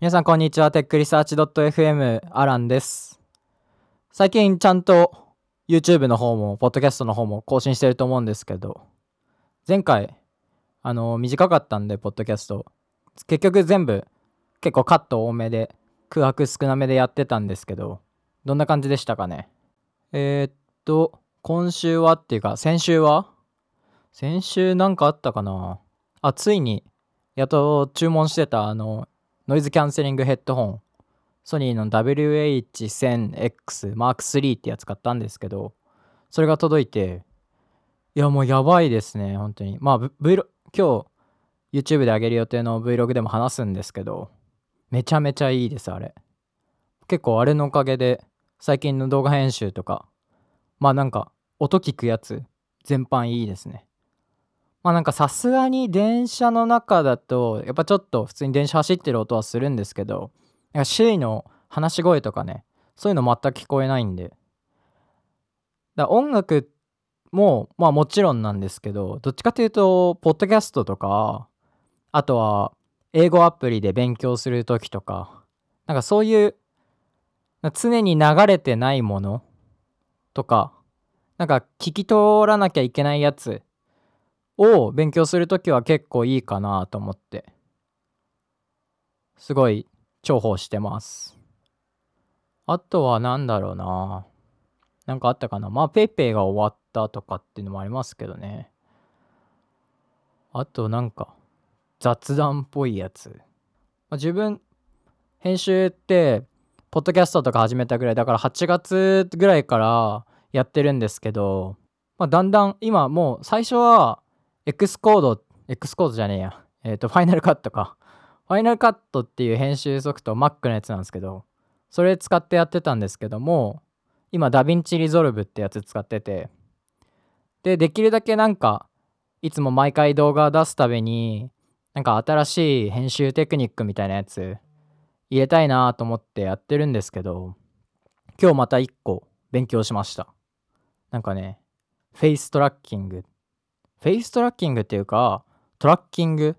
皆さんこんにちは。テックリサーチ .fm アランです。最近ちゃんと YouTube の方も、ポッドキャストの方も更新してると思うんですけど、前回、あの、短かったんで、ポッドキャスト。結局全部結構カット多めで、空白少なめでやってたんですけど、どんな感じでしたかね？えー、っと、今週はっていうか、先週は？先週なんかあったかな？あ、ついに、やっと注文してた、あの、ノイズキャンセリングヘッドホン、ソニーの WH1000X Mark III ってやつ買ったんですけど、それが届いて、いやもうやばいですね、本当に。まあ、v 今日 YouTube で上げる予定の Vlog でも話すんですけど、めちゃめちゃいいです、あれ。結構あれのおかげで、最近の動画編集とか、まあなんか、音聞くやつ、全般いいですね。まあなんかさすがに電車の中だとやっぱちょっと普通に電車走ってる音はするんですけどなんか周囲の話し声とかねそういうの全く聞こえないんで。だ音楽もまあもちろんなんですけどどっちかというとポッドキャストとかあとは英語アプリで勉強する時とかなんかそういう常に流れてないものとかなんか聞き取らなきゃいけないやつを勉強するときは結構いいかなと思って。すごい重宝してます。あとは何だろうな。なんかあったかな。まあ PayPay が終わったとかっていうのもありますけどね。あとなんか雑談っぽいやつ、まあ、自分編集ってポッドキャストとか始めたぐらいだから8月ぐらいからやってるんですけど、まあ、だんだん今もう最初は Xcode、Xcode じゃねえや。えっ、ー、と、 Final Cut か。 Final Cut っていう編集ソフト、Mac のやつなんですけど、それ使ってやってたんですけども、今、 DaVinci Resolve ってやつ使ってて、で、できるだけなんか、いつも毎回動画出すたびに、なんか新しい編集テクニックみたいなやつ、入れたいなと思ってやってるんですけど、今日また1個勉強しました。なんかね、フェイストラッキングフェイストラッキングっていうか、トラッキング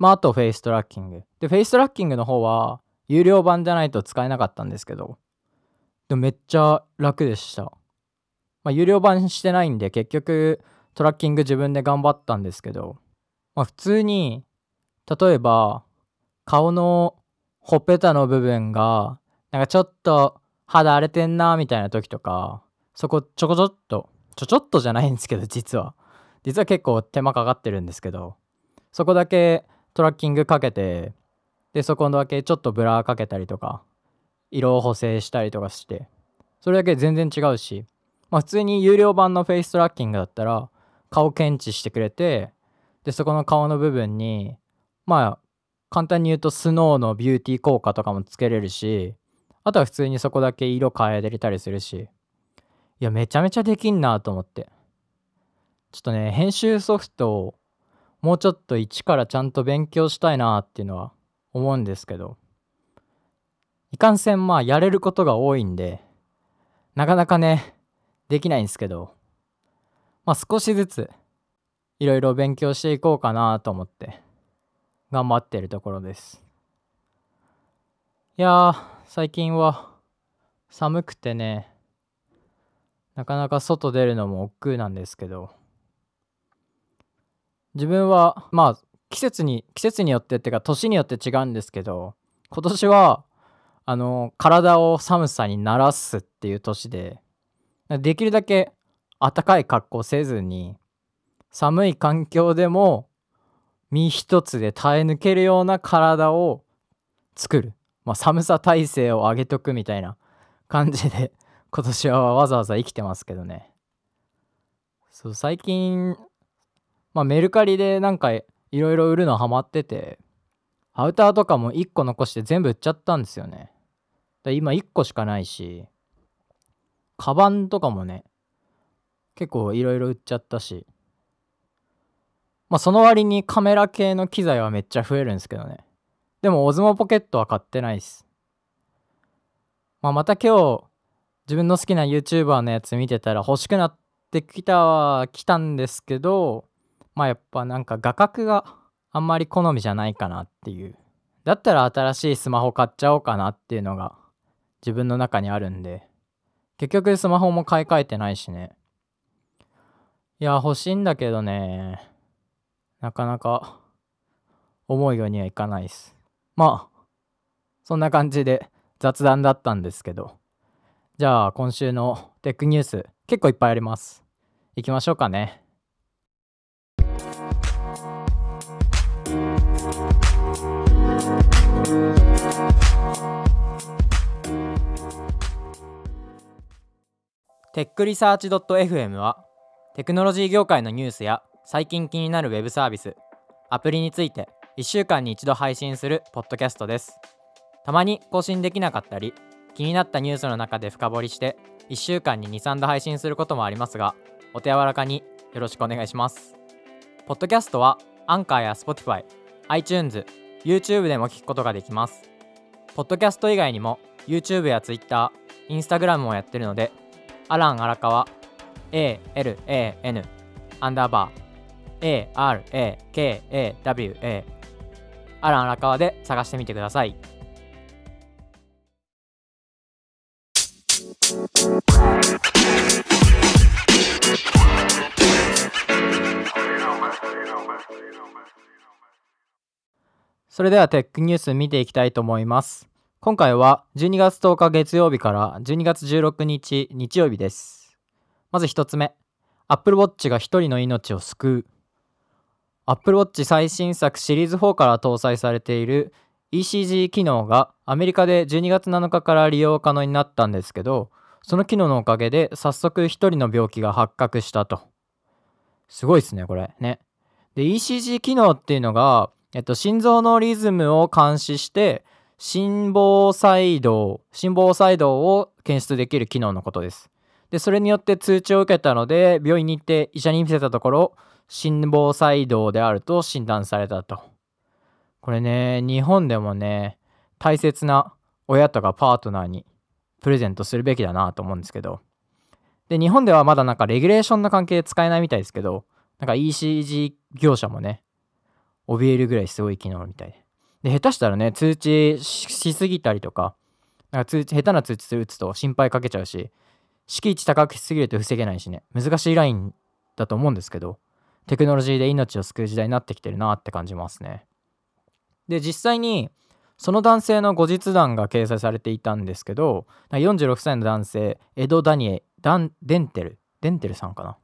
まあ、あとフェイストラッキング。で、フェイストラッキングの方は、有料版じゃないと使えなかったんですけど、でめっちゃ楽でした。まあ、有料版してないんで、結局、トラッキング自分で頑張ったんですけど、まあ、普通に、例えば、顔のほっぺたの部分が、なんかちょっと肌荒れてんな、みたいな時とか、そこちょこちょっとちょちょっとじゃないんですけど実は。実は結構手間かかってるんですけど。そこだけトラッキングかけてでそこだけちょっとブラーかけたりとか色を補正したりとかしてそれだけ全然違うし。まあ普通に有料版のフェイストラッキングだったら顔検知してくれてでそこの顔の部分にまあ簡単に言うとスノーのビューティー効果とかもつけれるしあとは普通にそこだけ色変えれたりするし。いや、めちゃめちゃできんなと思って。ちょっとね、編集ソフトをもうちょっと一からちゃんと勉強したいなっていうのは思うんですけど、いかんせんまあやれることが多いんで、なかなかね、できないんですけど、まあ少しずついろいろ勉強していこうかなと思って頑張ってるところです。いやー、最近は寒くてね、なかなか外出るのも億劫なんですけど。自分はまあ季節に季節によってっていうか年によって違うんですけど今年はあの体を寒さに慣らすっていう年でできるだけ暖かい格好せずに寒い環境でも身一つで耐え抜けるような体を作る、まあ、寒さ耐性を上げとくみたいな感じで今年はわざわざ生きてますけどね。そう、最近、まあメルカリでなんかいろいろ売るのハマってて、アウターとかも1個残して全部売っちゃったんですよね。だ今1個しかないし、カバンとかもね、結構いろいろ売っちゃったし、まあその割にカメラ系の機材はめっちゃ増えるんですけどね。でもオズモポケットは買ってないっす。まあまた今日、自分の好きな YouTuber のやつ見てたら欲しくなってきたは来たんですけどまあやっぱなんか画角があんまり好みじゃないかなっていう。だったら新しいスマホ買っちゃおうかなっていうのが自分の中にあるんで。結局スマホも買い替えてないしね。いや欲しいんだけどね。なかなか思うようにはいかないです。まあそんな感じで雑談だったんですけど。じゃあ今週のテックニュース結構いっぱいあります。行きましょうかね。テックリサーチ .fm はテクノロジー業界のニュースや最近気になるウェブサービスアプリについて1週間に一度配信するポッドキャストです。たまに更新できなかったり気になったニュースの中で深掘りして1週間に23度配信することもありますがお手柔らかによろしくお願いします。ポッドキャストはアンカーや Spotify、iTunes、YouTube でも聞くことができます。ポッドキャスト以外にも YouTube や Twitter、Instagram もやってるのでアラン荒川 ALAN アンダーバー ARAKAWA アラン荒川で探してみてください。それではテックニュース見ていきたいと思います。今回は12月10日月曜日から12月16日日曜日です。まず1つ目。Apple Watch が1人の命を救う。Apple Watch 最新作シリーズ4から搭載されている ECG 機能がアメリカで12月7日から利用可能になったんですけどその機能のおかげで早速1人の病気が発覚したと。すごいですねこれ。ね。で ECG 機能っていうのが、えっと、心臓のリズムを監視して心房細動心房細動を検出できる機能のことです。でそれによって通知を受けたので病院に行って医者に見せたところ心房細動であると診断されたと。これね日本でもね大切な親とかパートナーにプレゼントするべきだなと思うんですけど。で日本ではまだなんかレギュレーションの関係で使えないみたいですけどなんか ECG 業者もね怯えるぐらいすごい機能みたいで。で下手したらね通知しすぎたりとかなんか通知下手な通知打つと心配かけちゃうし敷地高くしすぎると防げないしね難しいラインだと思うんですけどテクノロジーで命を救う時代になってきてるなって感じますね。で実際にその男性の後日談が掲載されていたんですけど46歳の男性エド・ダニエダンデンテルデンテルさんかな。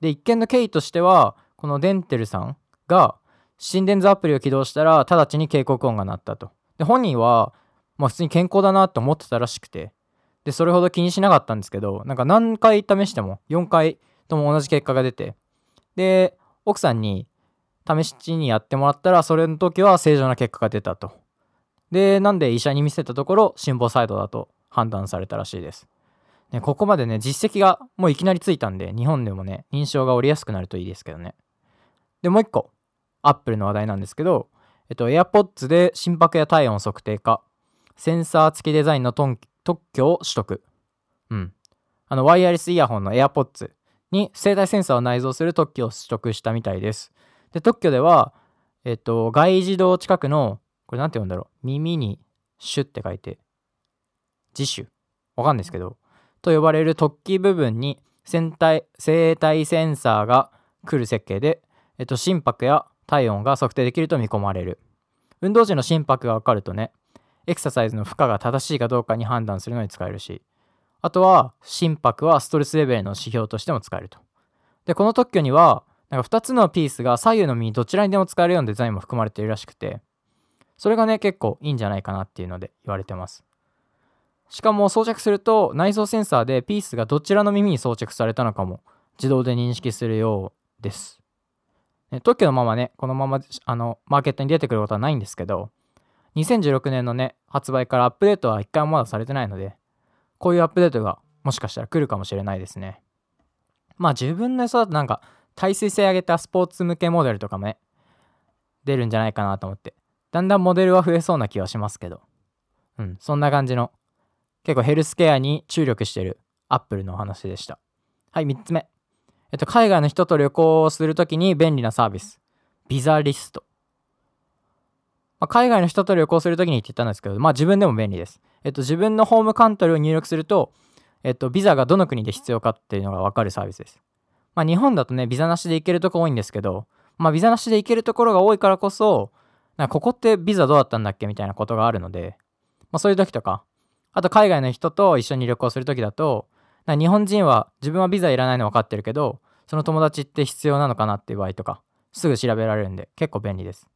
で一見の経緯としてはこのデンテルさんが心電図アプリを起動したら直ちに警告音が鳴ったと。で本人はまあ普通に健康だなと思ってたらしくて。でそれほど気にしなかったんですけどなんか何回試しても4回とも同じ結果が出て。で奥さんに試しにやってもらったらそれの時は正常な結果が出たと。でなんで医者に見せたところ心房細動だと判断されたらしいです。ね、ここまでね実績がもういきなりついたんで日本でもね認証が下りやすくなるといいですけどね。でもう一個アップルの話題なんですけどえっと AirPods で心拍や体温測定かセンサー付きデザインの特許を取得。うん。あのワイヤレスイヤホンの AirPods に生体センサーを内蔵する特許を取得したみたいです。で特許ではえっと外耳道近くのこれなんて言うんだろう。耳にシュッて書いて自主。わかんないですけどと呼ばれる突起部分に生体生体センサーが来る設計で、えっと、心拍や体温が測定できると見込まれる。運動時の心拍が分かるとねエクササイズの負荷が正しいかどうかに判断するのに使えるしあとは心拍はストレスレベルの指標としても使えると。でこの特許にはなんか2つのピースが左右の右どちらにでも使えるようなデザインも含まれているらしくてそれがね結構いいんじゃないかなっていうので言われてますしかも装着すると内蔵センサーでピースがどちらの耳に装着されたのかも自動で認識するようです。ね、特許のままね、このままあのマーケットに出てくることはないんですけど、2016年のね、発売からアップデートは一回もまだされてないので、こういうアップデートがもしかしたら来るかもしれないですね。まあ自分の予想だとなんか耐水性上げたスポーツ向けモデルとかもね、出るんじゃないかなと思って、だんだんモデルは増えそうな気はしますけど、うん、そんな感じの結構ヘルスケアに注力してるアップルのお話でした。はい、3つ目。えっと、海外の人と旅行をするときに便利なサービス。ビザリスト。まあ、海外の人と旅行するときにって言ったんですけど、まあ自分でも便利です。えっと、自分のホームカントリーを入力すると、えっと、ビザがどの国で必要かっていうのがわかるサービスです。まあ日本だとね、ビザなしで行けるとこ多いんですけど、まあビザなしで行けるところが多いからこそ、なんかここってビザどうだったんだっけ？みたいなことがあるので、まあそういう時とか、あと海外の人と一緒に旅行する時だと、日本人は自分はビザいらないの分かってるけど、その友達って必要なのかなっていう場合とか、すぐ調べられるんで結構便利です。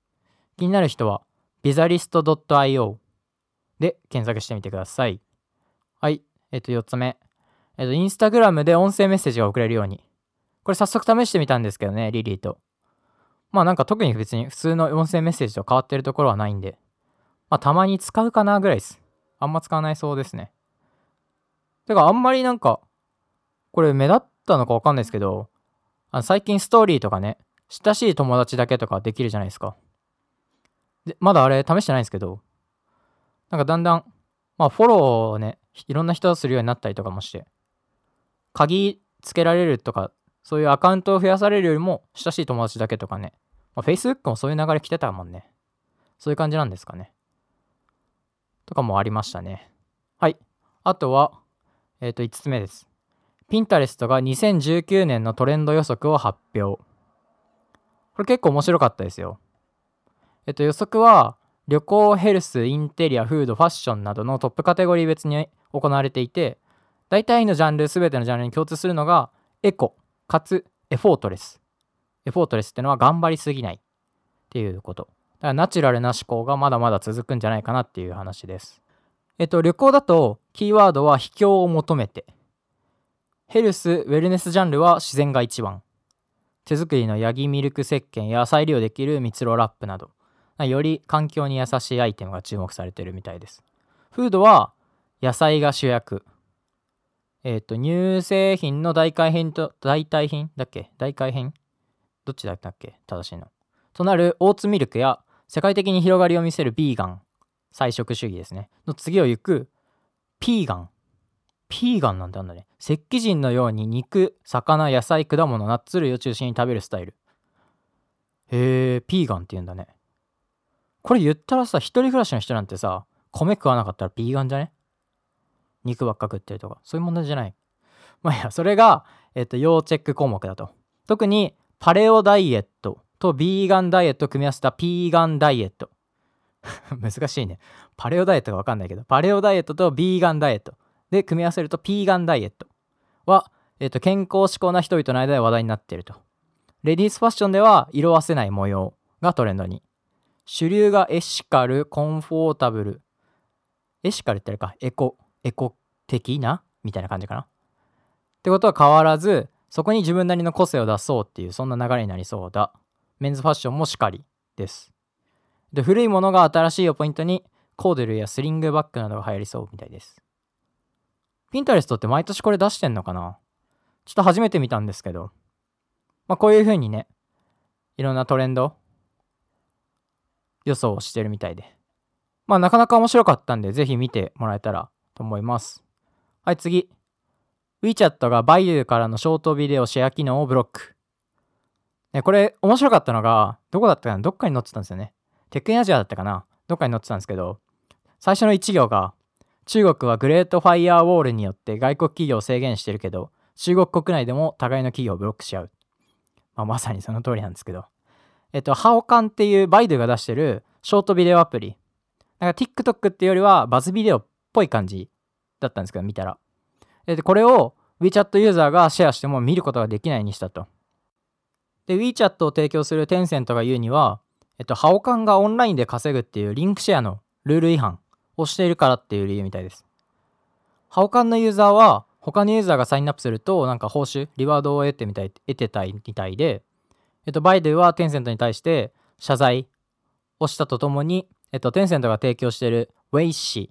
気になる人は、ビザリスト .io で検索してみてください。はい。えっ、と、4つ目。えっ、と、インスタグラムで音声メッセージが送れるように。これ早速試してみたんですけどね、リリーと。まあなんか特に別に普通の音声メッセージと変わってるところはないんで、まあたまに使うかなぐらいです。あんま使わないそうですね。てかあんまりなんか、これ目立ったのかわかんないですけど、あの最近ストーリーとかね、親しい友達だけとかできるじゃないですか。で、まだあれ試してないんですけど、なんかだんだん、まあフォローをね、いろんな人するようになったりとかもして、鍵つけられるとか、そういうアカウントを増やされるよりも、親しい友達だけとかね、まあ、Facebook もそういう流れ来てたもんね。そういう感じなんですかね。とかもありましたね。はい。あとは、えっ、ー、と、5つ目です。ピンタレストが2019年のトレンド予測を発表。これ結構面白かったですよ。えっと、予測は旅行、ヘルス、インテリア、フード、ファッションなどのトップカテゴリー別に行われていて、大体のジャンル、すべてのジャンルに共通するのが、エコ、かつエフォートレス。エフォートレスってのは頑張りすぎないっていうこと。だからナチュラルな思考がまだまだ続くんじゃないかなっていう話です。えっと、旅行だと、キーワードは秘境を求めて。ヘルス、ウェルネスジャンルは自然が一番。手作りのヤギミルク石鹸や再利用できる蜜ろラップなど。より環境に優しいアイテムが注目されてるみたいです。フードは野菜が主役。えっ、ー、と、乳製品の代替品と、代替品だっけ？代替品？どっちだったっけ？正しいの。となるオーツミルクや世界的に広がりを見せるビーガン、菜食主義ですね。の次を行くピーガン。ピーガンなんてあんだね。石器人のように肉、魚、野菜、果物、ナッツ類を中心に食べるスタイル。へえ、ピーガンって言うんだね。これ言ったらさ、一人暮らしの人なんてさ、米食わなかったらビーガンじゃね？肉ばっか食ってるとか、そういう問題じゃない。まあいや、それが、えっと、要チェック項目だと。特に、パレオダイエットとビーガンダイエットを組み合わせたピーガンダイエット。難しいね。パレオダイエットがわかんないけど、パレオダイエットとビーガンダイエットで組み合わせるとピーガンダイエットは、えっと、健康志向な人々の間で話題になっていると。レディースファッションでは色あせない模様がトレンドに。主流がエシカル、コンフォータブル。エシカルってあれか、エコ、エコ的な？みたいな感じかな。ってことは変わらず、そこに自分なりの個性を出そうっていう、そんな流れになりそうだ。メンズファッションもしかりです。で、古いものが新しいをポイントに、コーデルやスリングバッグなどが流行りそうみたいです。ピンタレストって毎年これ出してんのかな？ちょっと初めて見たんですけど。まあこういう風にね、いろんなトレンド予想をしてるみたいで。まあなかなか面白かったんで、ぜひ見てもらえたらと思います。はい、次。WeChat がバイユーからのショートビデオシェア機能をブロック。ね、これ面白かったのが、どこだったかな？どっかに載ってたんですよね。テックインアジアだったかな？どっかに載ってたんですけど、最初の1行が、中国はグレートファイアーウォールによって外国企業を制限してるけど、中国国内でも互いの企業をブロックし合う。まあ、まさにその通りなんですけど。えっと、ハオカンっていうバイドゥが出してるショートビデオアプリ。なんか TikTok っていうよりはバズビデオっぽい感じだったんですけど、見たら。で、これを WeChat ユーザーがシェアしても見ることができないにしたと。で、WeChat を提供するテンセントが言うには、えっと、ハオカンがオンラインで稼ぐっていうリンクシェアのルール違反をしているからっていう理由みたいです。ハオカンのユーザーは、他のユーザーがサインアップすると、なんか報酬、リワードを得てみたい、得てたいみたいで、えっと、バイドゥはテンセントに対して謝罪をしたとともに、えっと、テンセントが提供している w a イ i っ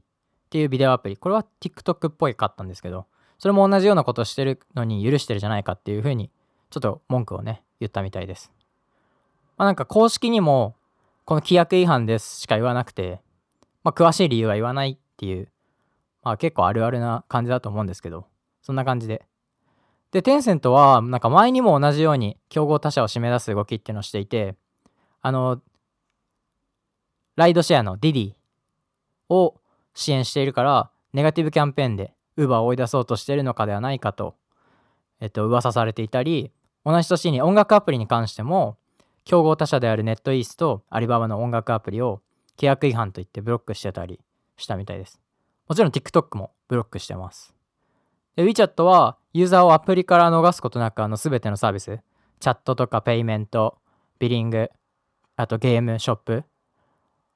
ていうビデオアプリ、これは TikTok っぽいかったんですけど、それも同じようなことをしてるのに許してるじゃないかっていうふうに、ちょっと文句をね、言ったみたいです。まあなんか公式にも、この規約違反ですしか言わなくて、まあ詳しい理由は言わないっていう、まあ結構あるあるな感じだと思うんですけど、そんな感じでで、テンセントは、なんか前にも同じように競合他社を締め出す動きっていうのをしていて、あの、ライドシェアのディディを支援しているからネガティブキャンペーンで Uber を追い出そうとしているのかではないかと、えっと、噂されていたり同じ年に音楽アプリに関しても競合他社である NetEase とアリババの音楽アプリを契約違反といってブロックしてたりしたみたいです。もちろん TikTok もブロックしてます。で、WeChat はユーザーをアプリから逃すことなくあの全てのサービス、チャットとかペイメント、 billing、あとゲーム、ショップ、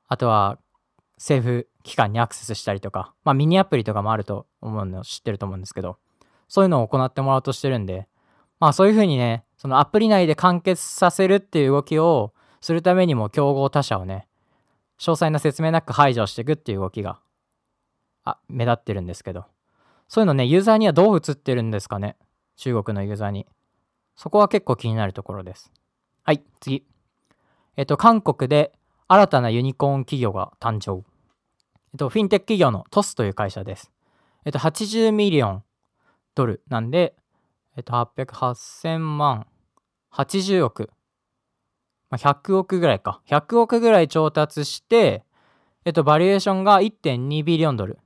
あとは政府機関にアクセスしたりとか、まあミニアプリとかもあると思うの知ってると思うんですけど、そういうのを行ってもらおうとしてるんで、まあそういうふうにね、そのアプリ内で完結させるっていう動きをするためにも競合他社をね、詳細な説明なく排除していくっていう動きが、あ、目立ってるんですけど、そういうのね、ユーザーにはどう映ってるんですかね中国のユーザーに。そこは結構気になるところです。はい、次。えっと、韓国で新たなユニコーン企業が誕生。えっと、フィンテック企業のトスという会社です。えっと、80ミリオンドルなんで、えっと、800、8000万、80億、まあ、100億ぐらいか。100億ぐらい調達して、えっと、バリエーションが1.2ビリオンドル。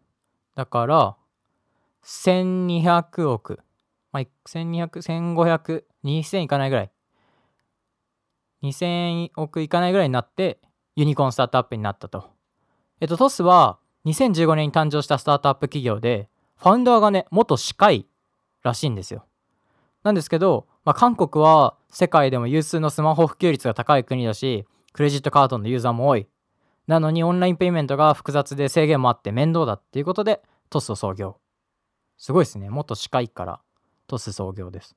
だから、1200億。まあ、1200、1500、2000いかないぐらい。2000億いかないぐらいになって、ユニコーンスタートアップになったと。えっと、トスは2015年に誕生したスタートアップ企業で、ファウンダーがね、元歯科医らしいんですよ。なんですけど、まあ、韓国は世界でも有数のスマホ普及率が高い国だし、クレジットカードのユーザーも多い。なのにオンラインペイメントが複雑で制限もあって面倒だっていうことでトスを創業。すごいですね。元歯科医からトス創業です。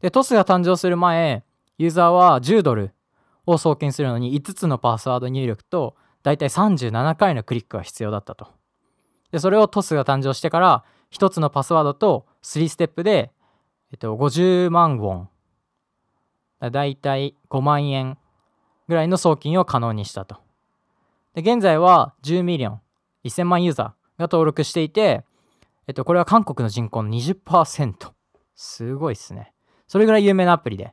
で、トスが誕生する前、ユーザーは10ドルを送金するのに5つのパスワード入力とだいたい37回のクリックが必要だったと。で、それを Toss が誕生してから1つのパスワードと3ステップでえっと、50万ウォン。だいたい5万円ぐらいの送金を可能にしたと。で、現在は10ミリオン、1000万ユーザーが登録していて、えっと、これは韓国の人口の20%。すごいっすね。それぐらい有名なアプリで。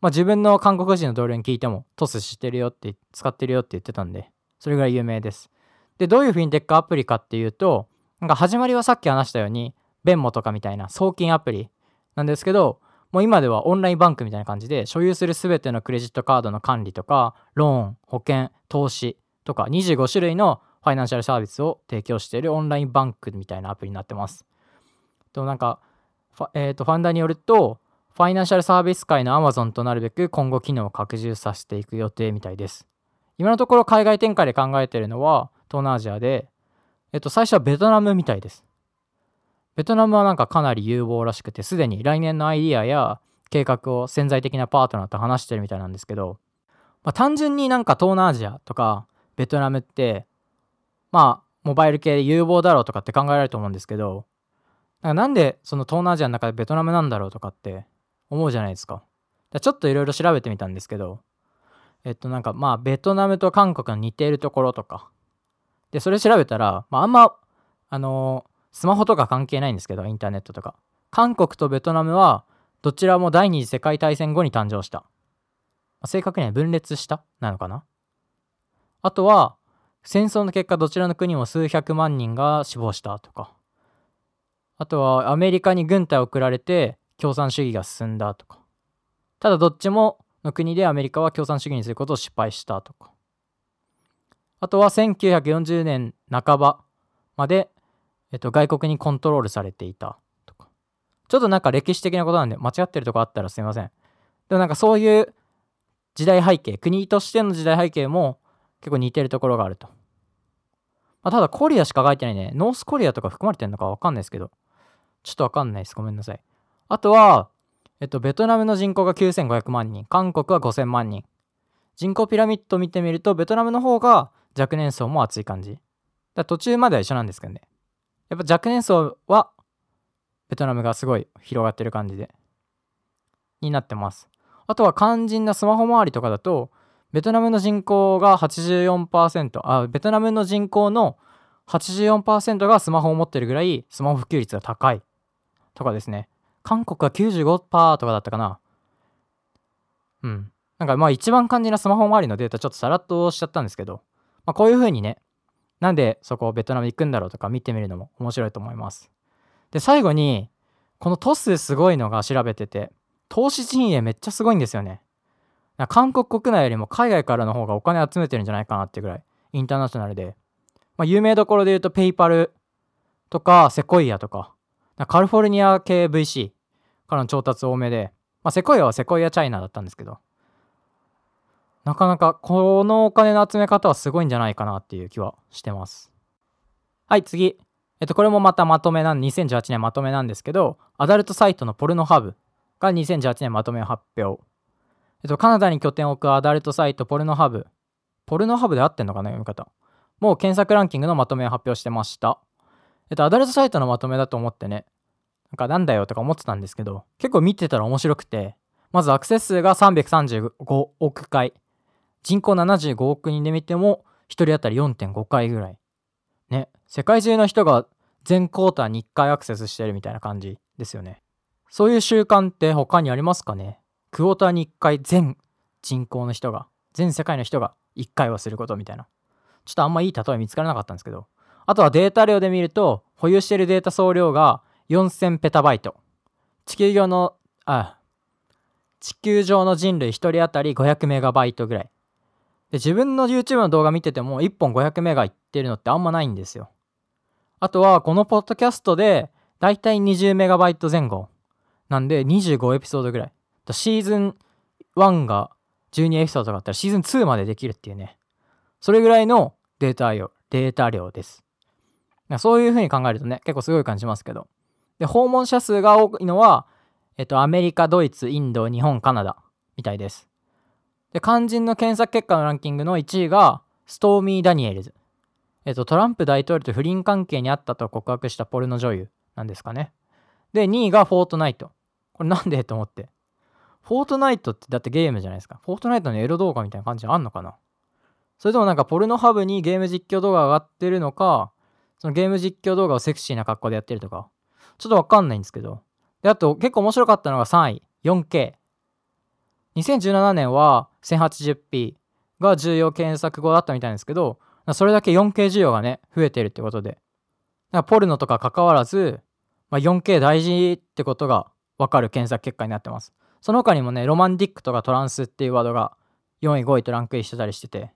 まあ自分の韓国人の同僚に聞いても、トスしてるよって、使ってるよって言ってたんで、それぐらい有名です。で、どういうフィンテックアプリかっていうと、なんか始まりはさっき話したように、ベンモとかみたいな送金アプリなんですけど、もう今ではオンラインバンクみたいな感じで、所有する全てのクレジットカードの管理とか、ローン、保険、投資とか25種類のファイナンシャルサービスを提供しているオンラインバンクみたいなアプリになってます。と、なんか、えー、とファンダによると、ファイナンシャルサービス界の Amazon となるべく今後機能を拡充させていく予定みたいです。今のところ海外展開で考えてるのは東南アジアで、えっと、最初はベトナムみたいです。ベトナムはなんかかなり有望らしくて、すでに来年のアイディアや計画を潜在的なパートナーと話してるみたいなんですけど、まあ、単純になんか東南アジアとかベトナムって、まあ、モバイル系で有望だろうとかって考えられると思うんですけど、なんでその東南アジアの中でベトナムなんだろうとかって思うじゃないですか。かちょっといろいろ調べてみたんですけど、えっとなんかまあベトナムと韓国の似ているところとか、で、それ調べたら、まああんま、あのースマホとか関係ないんですけど、インターネットとか。韓国とベトナムは、どちらも第二次世界大戦後に誕生した。正確には分裂したなのかなあとは、戦争の結果どちらの国も数百万人が死亡したとか。あとは、アメリカに軍隊を送られて共産主義が進んだとか。ただどっちもの国でアメリカは共産主義にすることを失敗したとか。あとは1940年半ばまでえっと、外国にコントロールされていたとか。ちょっとなんか歴史的なことなんで間違ってるとこあったらすいません。でもなんかそういう時代背景、国としての時代背景も結構似てるところがあると。まあ、ただコリアしか書いてないね。ノースコリアとか含まれてるのかわかんないですけど。ちょっとわかんないです。ごめんなさい。あとは、えっと、ベトナムの人口が9500万人、韓国は5000万人。人口ピラミッドを見てみると、ベトナムの方が若年層も厚い感じ。だ途中までは一緒なんですけどね。やっぱ若年層はベトナムがすごい広がってる感じでになってますあとは肝心なスマホ周りとかだとベトナムの人口が84%あベトナムの人口の84%がスマホを持ってるぐらいスマホ普及率が高いとかですね韓国は95%とかだったかなうんなんかまあ一番肝心なスマホ周りのデータちょっとさらっとしちゃったんですけどまあ、こういう風にね、なんでそこベトナム行くんだろうとか見てみるのも面白いと思います。で、最後に、このトスすごいのが調べてて、投資陣営めっちゃすごいんですよね。韓国国内よりも海外からの方がお金集めてるんじゃないかなってぐらい、インターナショナルで。まあ、有名どころで言うと、ペイパルとか、セコイアとか、カリフォルニア系 VC からの調達多めで、まあ、セコイアはセコイアチャイナだったんですけど、なかなかこのお金の集め方はすごいんじゃないかなっていう気はしてます。はい、次。えっと、これもまたまとめなん、2018年まとめなんですけど、アダルトサイトのポルノハブが2018年まとめを発表。えっと、カナダに拠点を置くアダルトサイトポルノハブ。ポルノハブで合ってんのかな読み方。もう検索ランキングのまとめを発表してました。えっと、アダルトサイトのまとめだと思ってね、なんかなんだよとか思ってたんですけど、結構見てたら面白くて、まずアクセス数が335億回。人口75億人で見ても、1人当たり4.5回ぐらい。ね、世界中の人が全クォーターに1回アクセスしてるみたいな感じですよね。そういう習慣って他にありますかね？クォーターに1回全人口の人が、全世界の人が1回はすることみたいな。ちょっとあんまいい例え見つからなかったんですけど。あとはデータ量で見ると、保有しているデータ総量が4000ペタバイト。地球上の、あ、地球上の人類1人当たり500メガバイトぐらい。で、自分の YouTube の動画見てても1本500メガいってるのってあんまないんですよ。あとは、このポッドキャストで、だいたい20メガバイト前後。なんで、25エピソードぐらい。シーズン1が12エピソードがあったら、シーズン2までできるっていうね。それぐらいのデータ量、データ量です。そういう風に考えるとね、結構すごい感じますけど。で、訪問者数が多いのは、えっと、アメリカ、ドイツ、インド、日本、カナダみたいです。で、肝心の検索結果のランキングの1位が、ストーミー・ダニエルズ。えっと、トランプ大統領と不倫関係にあったと告白したポルノ女優なんですかね。で、2位がフォートナイト。これなんでと思って。フォートナイトってだってゲームじゃないですか。フォートナイトのエロ動画みたいな感じあんのかなそれともなんかポルノハブにゲーム実況動画上がってるのか、そのゲーム実況動画をセクシーな格好でやってるとか、ちょっとわかんないんですけど。で、あと結構面白かったのが3位、4K。2017年は 1080p が重要検索語だったみたいですけど、それだけ 4K 需要がね、増えてるってことで。だからポルノとか関わらず、まあ、4K 大事ってことがわかる検索結果になってます。その他にもね、ロマンティックとかトランスっていうワードが4位、5位とランクインしてたりしてて、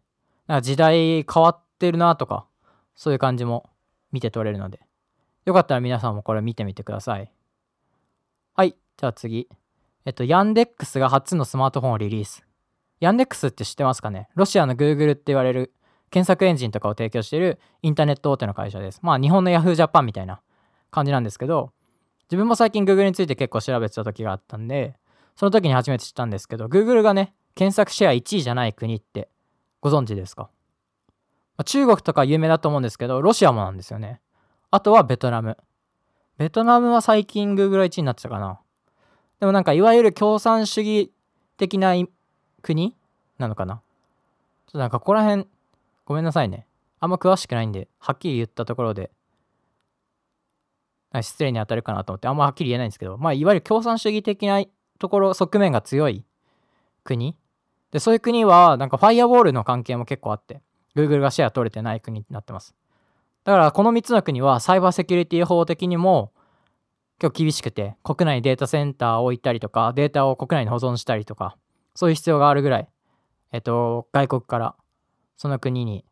時代変わってるなとか、そういう感じも見て取れるので、よかったら皆さんもこれ見てみてください。はい、じゃあ次。えっと、ヤンデックスが初のスマートフォンをリリース。ヤンデックスって知ってますかね？ロシアの Google って言われる検索エンジンとかを提供しているインターネット大手の会社です。まあ日本の Yahoo Japan みたいな感じなんですけど、自分も最近 Google について結構調べてた時があったんで、その時に初めて知ったんですけど、Google がね、検索シェア1位じゃない国ってご存知ですか、まあ、中国とか有名だと思うんですけど、ロシアもなんですよね。あとはベトナム。ベトナムは最近 Google 1位になってたかな。でもなんかいわゆる共産主義的な国なのかな。ちょっとなんかここら辺、ごめんなさいね。あんま詳しくないんで、はっきり言ったところで、失礼に当たるかなと思って、あんまはっきり言えないんですけど、まあ、いわゆる共産主義的なところ、側面が強い国。で、そういう国は、なんかファイアウォールの関係も結構あって、Google がシェア取れてない国になってます。だから、この3つの国は、サイバーセキュリティ法的にも、結構厳しくて、国内にデータセンターを置いたりとか、データを国内に保存したりとか、そういう必要があるぐらい、えっと、外国からその国に、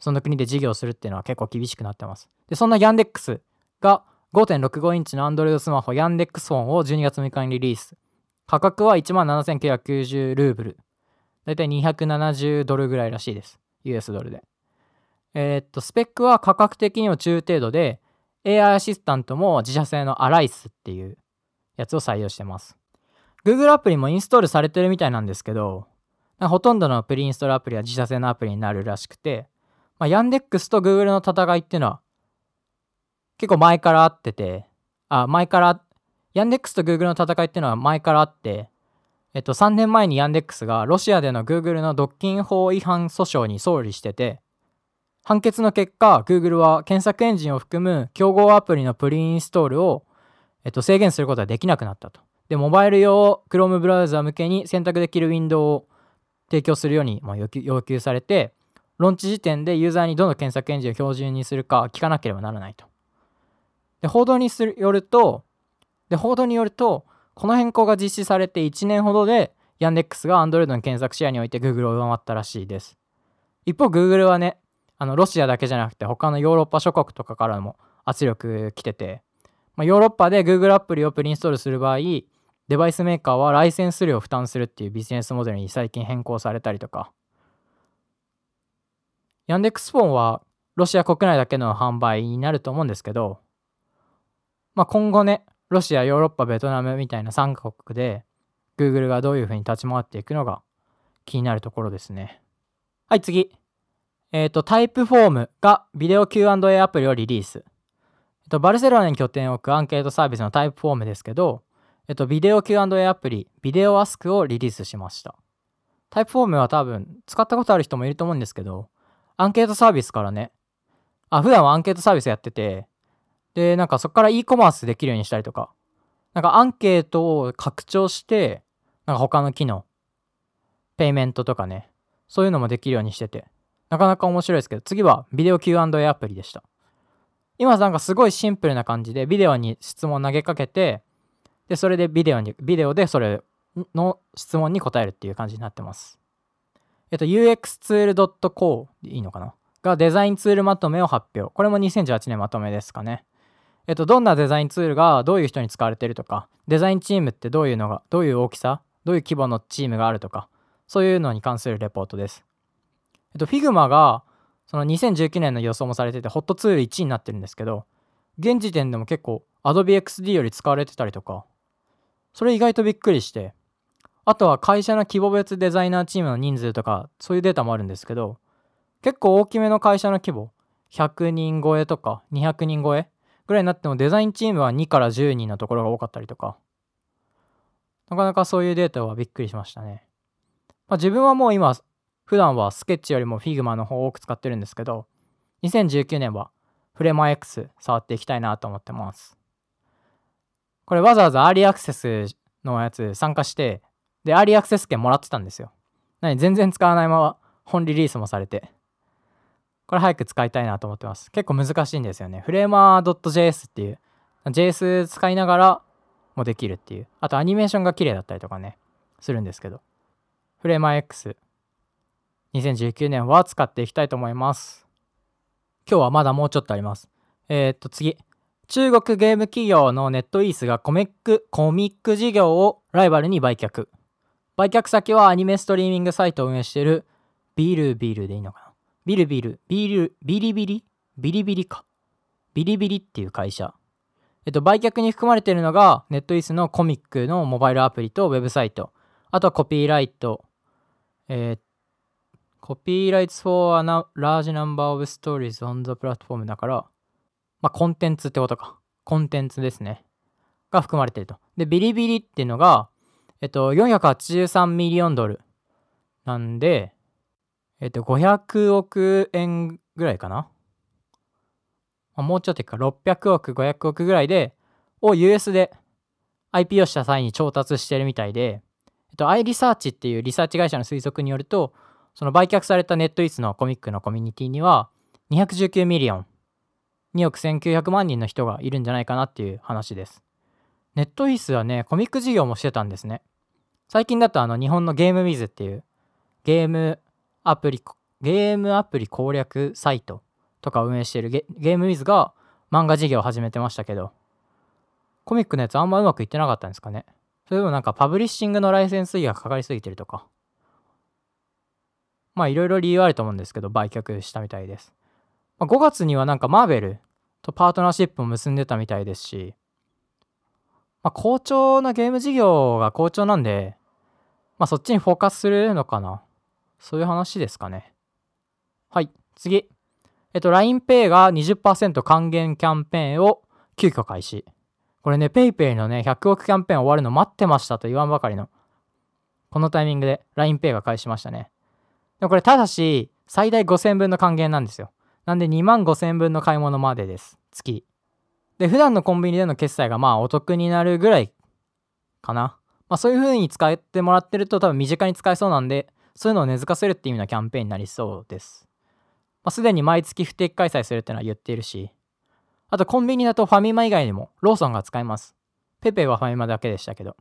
その国で事業するっていうのは結構厳しくなってます。で、そんなヤンデックスが5.65インチの Android スマホヤンデックスフォンを12月6日にリリース。価格は17,990ルーブル。だいたい270ドルぐらいらしいです。US ドルで。えー、っと、スペックは価格的にも中程度で、AI アシスタントも自社製のアライスっていうやつを採用してます。Google アプリもインストールされてるみたいなんですけど、ほとんどのプリインストールアプリは自社製のアプリになるらしくて、まあ、ヤンデックスと Google の戦いっていうのは結構前からあってて、あ、前から、ヤンデックスと Google の戦いっていうのは前からあって、えっと、3年前にヤンデックスがロシアでの Google の独禁法違反訴訟に勝利してて、判決の結果、Google は検索エンジンを含む競合アプリのプリインストールを、えっと、制限することができなくなったと。で、モバイル用 Chrome ブラウザ向けに選択できるウィンドウを提供するように要求されて、ローンチ時点でユーザーにどの検索エンジンを標準にするか聞かなければならないと。で、報道によると、で、報道によると、この変更が実施されて1年ほどで、ヤンデックスが Android の検索シェアにおいて Google を上回ったらしいです。一方、Google はね、あの、ロシアだけじゃなくて、他のヨーロッパ諸国とかからも圧力来てて、まあ、ヨーロッパで Google アプリをプリインストールする場合、デバイスメーカーはライセンス料を負担するっていうビジネスモデルに最近変更されたりとか、ヤンデックスフォンはロシア国内だけの販売になると思うんですけど、まあ、今後ね、ロシア、ヨーロッパ、ベトナムみたいな3カ国で Google がどういうふうに立ち回っていくのが気になるところですね。はい、次。えっ、ー、と、タイプフォームがビデオ Q&A アプリをリリース。えっ、と、バルセロナに拠点を置くアンケートサービスのタイプフォームですけど、えっと、ビデオ Q&A アプリ、ビデオアスクをリリースしました。タイプフォームは多分、使ったことある人もいると思うんですけど、アンケートサービスからね、あ、普段はアンケートサービスやってて、で、なんかそこから e コマースできるようにしたりとか、なんかアンケートを拡張して、なんか他の機能、ペイメントとかね、そういうのもできるようにしてて、なかなか面白いですけど、次はビデオ Q&A アプリでした。今なんかすごいシンプルな感じで、ビデオに質問投げかけて、で、それでビデオに、ビデオでそれの質問に答えるっていう感じになってます。えっと、uxtool.co でいいのかな？がデザインツールまとめを発表。これも2018年まとめですかね。えっと、どんなデザインツールがどういう人に使われてるとか、デザインチームってどういうのが、どういう大きさ、どういう規模のチームがあるとか、そういうのに関するレポートです。えっと、Figma が、その2019年の予想もされてて、ホットツール1位になってるんですけど、現時点でも結構 Adobe XD より使われてたりとか、それ意外とびっくりして、あとは会社の規模別デザイナーチームの人数とか、そういうデータもあるんですけど、結構大きめの会社の規模、100人超えとか200人超えぐらいになってもデザインチームは2から10人のところが多かったりとか、なかなかそういうデータはびっくりしましたね。まあ、自分はもう今、普段はスケッチよりも Figma の方を多く使ってるんですけど、2019年はフレマ X 触っていきたいなと思ってます。これわざわざアーリーアクセスのやつ参加して、で、アーリーアクセス券もらってたんですよ。なに全然使わないまま本リリースもされて。これ早く使いたいなと思ってます。結構難しいんですよね。フレーマー .js っていう、JS 使いながらもできるっていう。あとアニメーションが綺麗だったりとかね、するんですけど。フレーマー X。2019年は使っていきたいと思います。今日はまだもうちょっとあります。えー、っと次。中国ゲーム企業のネットイースがコミック、コミック事業をライバルに売却。売却先はアニメストリーミングサイトを運営しているビルビルでいいのかな？ビルビル、ビル、ビリビリ？ビリビリか。ビリビリっていう会社。えっと、売却に含まれているのが、ネットイースのコミックのモバイルアプリとウェブサイト。あとはコピーライト。えー、ココピーライト for a large number of stories on the platform だから、まあ、コンテンツってことか。コンテンツですね。が含まれてると。で、ビリビリっていうのが、えっと、483ミリオンドルなんで、えっと、500億円ぐらいかな。まあ、もうちょっといくか、600億、500億ぐらいで、を US で IP をした際に調達してるみたいで、えっと、iResearch っていうリサーチ会社の推測によると、その売却された NetEase のコミックのコミュニティには、219 million 2億1900万人の人がいるんじゃないかなっていう話です。 NetEase はね、コミック事業もしてたんですね。最近だとあの日本のゲームウィズっていうゲームアプリ、ゲームアプリ攻略サイトとか運営してるゲゲームウィズが漫画事業を始めてましたけど、コミックのやつあんまうまくいってなかったんですかね。それでもなんかパブリッシングのライセンス費がかかりすぎてるとか。まあいろいろ理由あると思うんですけど、売却したみたいです。まあ、5月にはなんかマーベルとパートナーシップも結んでたみたいですし、まあ、好調なゲーム事業が好調なんで、まあ、そっちにフォーカスするのかな？そういう話ですかね。はい、次。えっと、LINEPay が20%還元キャンペーンを急遽開始。これね、PayPay のね、100億キャンペーン終わるの待ってましたと言わんばかりの。このタイミングで LINEPay が開始しましたね。でもこれただし、最大5000分の還元なんですよ。なんで2万5000分の買い物までです。月。で、普段のコンビニでの決済がまあお得になるぐらいかな。まあそういう風に使ってもらってると多分身近に使えそうなんで、そういうのを根付かせるっていう意味のキャンペーンになりそうです。まあ、すでに毎月不定期開催するってのは言っているし、あとコンビニだとファミマ以外にもローソンが使えます。ペペはファミマだけでしたけど。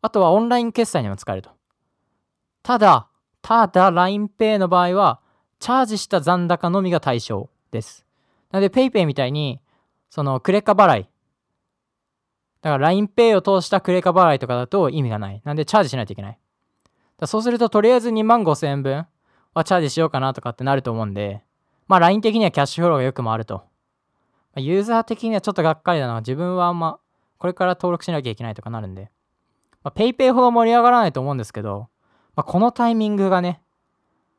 あとはオンライン決済にも使えると。ただ、ただ LINEPay の場合は、チャージした残高のみが対象です。なので PayPay みたいに、そのクレカ払い。だから LINEPay を通したクレカ払いとかだと意味がない。なんでチャージしないといけない。だそうするととりあえず2万5千円分はチャージしようかなとかってなると思うんで、まあ LINE 的にはキャッシュフローがよく回ると。ユーザー的にはちょっとがっかりだな。自分はあんま、これから登録しなきゃいけないとかなるんで。まあ、PayPay ほど盛り上がらないと思うんですけど、まあ、このタイミングがね、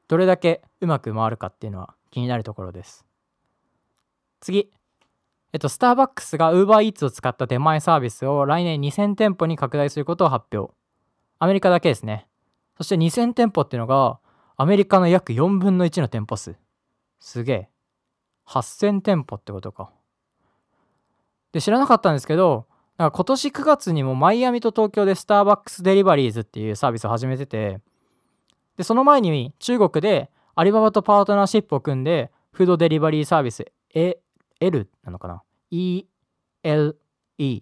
どれだけうまく回るかっていうのは気になるところです。次。えっと、スターバックスが UberEats を使った出前サービスを来年2000店舗に拡大することを発表。アメリカだけですね。そして2000店舗っていうのが、アメリカの約4分の1の店舗数。すげえ。8000店舗ってことか。で、知らなかったんですけど、なんか今年9月にもマイアミと東京でスターバックスデリバリーズっていうサービスを始めてて、で、その前に中国でアリババとパートナーシップを組んで、フードデリバリーサービス、え、L なのかな ?E、L、E、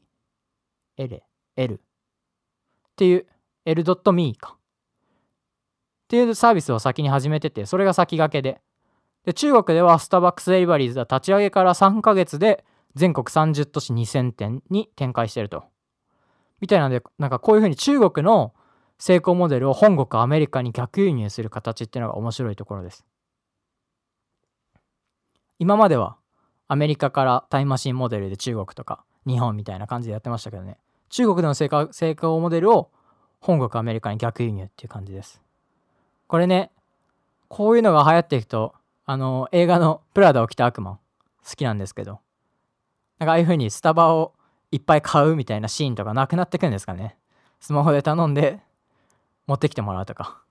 L、L っていう、L.me か。っていうサービスを先に始めてて、それが先駆けで。で、中国ではスターバックスデリバリーズは立ち上げから3ヶ月で全国30都市2000店に展開してると。みたいなんで、なんかこういうふうに中国の成功モデルを本国アメリカに逆輸入する形っていうのが面白いところです。今まではアメリカからタイムマシンモデルで中国とか日本みたいな感じでやってましたけどね中国での成功モデルを本国アメリカに逆輸入っていう感じです。これねこういうのが流行っていくとあの映画の「プラダを着た悪魔」好きなんですけどなんかああいう風にスタバをいっぱい買うみたいなシーンとかなくなってくんですかねスマホで頼んで持ってきてもらうとか。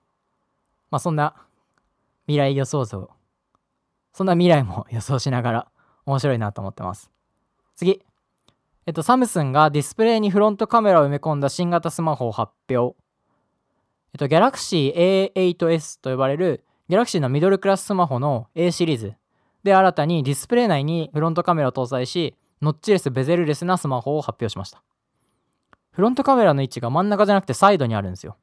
まあそんな未来予想図そんな未来も予想しながら面白いなと思ってます。次。えっと、サムスンがディスプレイにフロントカメラを埋め込んだ新型スマホを発表。えっと、Galaxy A8S と呼ばれる Galaxy のミドルクラススマホの A シリーズで新たにディスプレイ内にフロントカメラを搭載し、ノッチレス、ベゼルレスなスマホを発表しました。フロントカメラの位置が真ん中じゃなくてサイドにあるんですよ。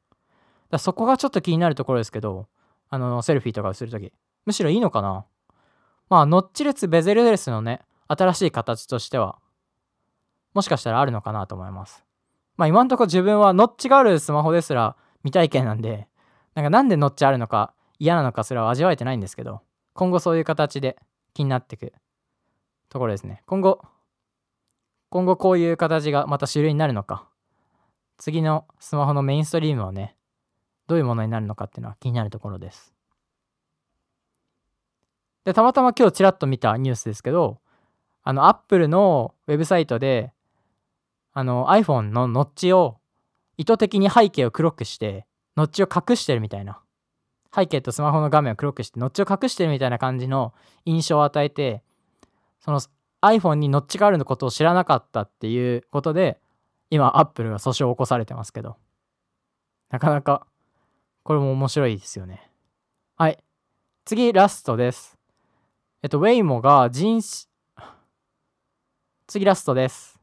だそこがちょっと気になるところですけど、あの、セルフィーとかをするとき。むしろいいのかなまあ、ノッチ列ベゼルレスのね、新しい形としては、もしかしたらあるのかなと思います。まあ、今んとこ自分はノッチがあるスマホですら未体験なんで、なんかなんでノッチあるのか嫌なのかすら味わえてないんですけど、今後そういう形で気になってくところですね。今後、今後こういう形がまた主流になるのか、次のスマホのメインストリームをね、どういうものになるのかっていうのは気になるところです。で、たまたま今日ちらっと見たニュースですけど、あの、Apple のウェブサイトで、あの、iPhone のノッチを意図的に背景を黒くして、ノッチを隠してるみたいな。背景とスマホの画面を黒くして、ノッチを隠してるみたいな感じの印象を与えて、その iPhone にノッチがあるのことを知らなかったっていうことで、今、Apple が訴訟を起こされてますけど、なかなかこれも面白いですよね。はい。次、ラストです。えっと、ウェイモが人次ラストです。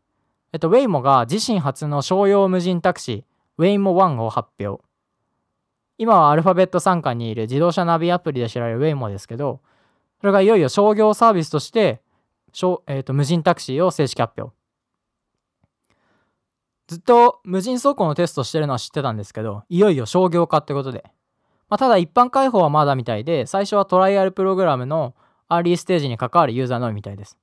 えっと、ウェイモが自身初の商用無人タクシー、ウェイモ1を発表。今はアルファベット傘下にいる自動車ナビアプリで知られるウェイモですけど、それがいよいよ商業サービスとして、えーと無人タクシーを正式発表。ずっと無人走行のテストしてるのは知ってたんですけど、いよいよ商業化ってことで。まあ、ただ一般開放はまだみたいで、最初はトライアルプログラムのアーリーステージに関わるユーザーのみみたいです。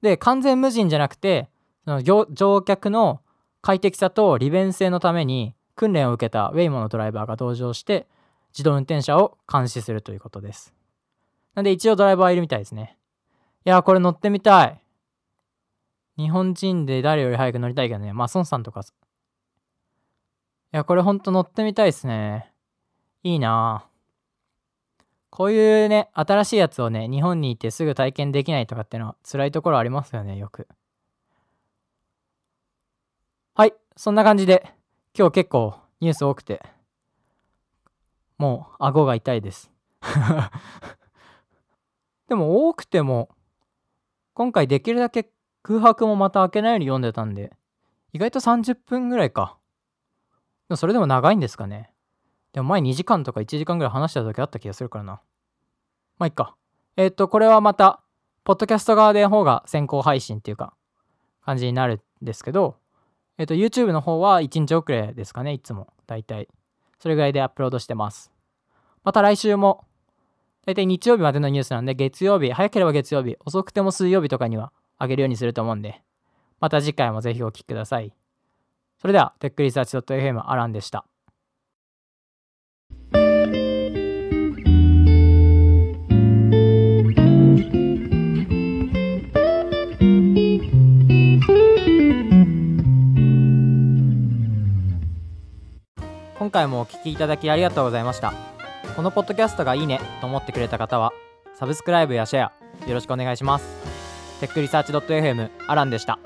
で、完全無人じゃなくて、その乗客の快適さと利便性のために訓練を受けたウェイモのドライバーが登場して自動運転車を監視するということです。なんで一応ドライバーいるみたいですね。いやこれ乗ってみたい。日本人で誰より早く乗りたいけどね。まあ、孫さんとか。いや、これほんと乗ってみたいっすね。いいなこういうね、新しいやつをね、日本にいてすぐ体験できないとかってのは辛いところありますよね、よく。はい、そんな感じで、今日結構ニュース多くて、もう顎が痛いです。でも多くても、今回できるだけ空白もまた開けないように読んでたんで、意外と30分ぐらいか。でもそれでも長いんですかね。でも前2時間とか1時間ぐらい話した時あった気がするからな。まあいっか。えっ、と、これはまた、ポッドキャスト側で方が先行配信っていうか、感じになるんですけど、えっ、と、YouTube の方は1日遅れですかね、いつも。だいたい。それぐらいでアップロードしてます。また来週も、だいたい日曜日までのニュースなんで、月曜日、早ければ月曜日、遅くても水曜日とかにはあげるようにすると思うんで、また次回もぜひお聴きください。それでは、テックリサーチ .fm アランでした。今回もお聴きいただきありがとうございました。このポッドキャストがいいねと思ってくれた方は、サブスクライブやシェア、よろしくお願いします。テックリサーチ .fm アランでした。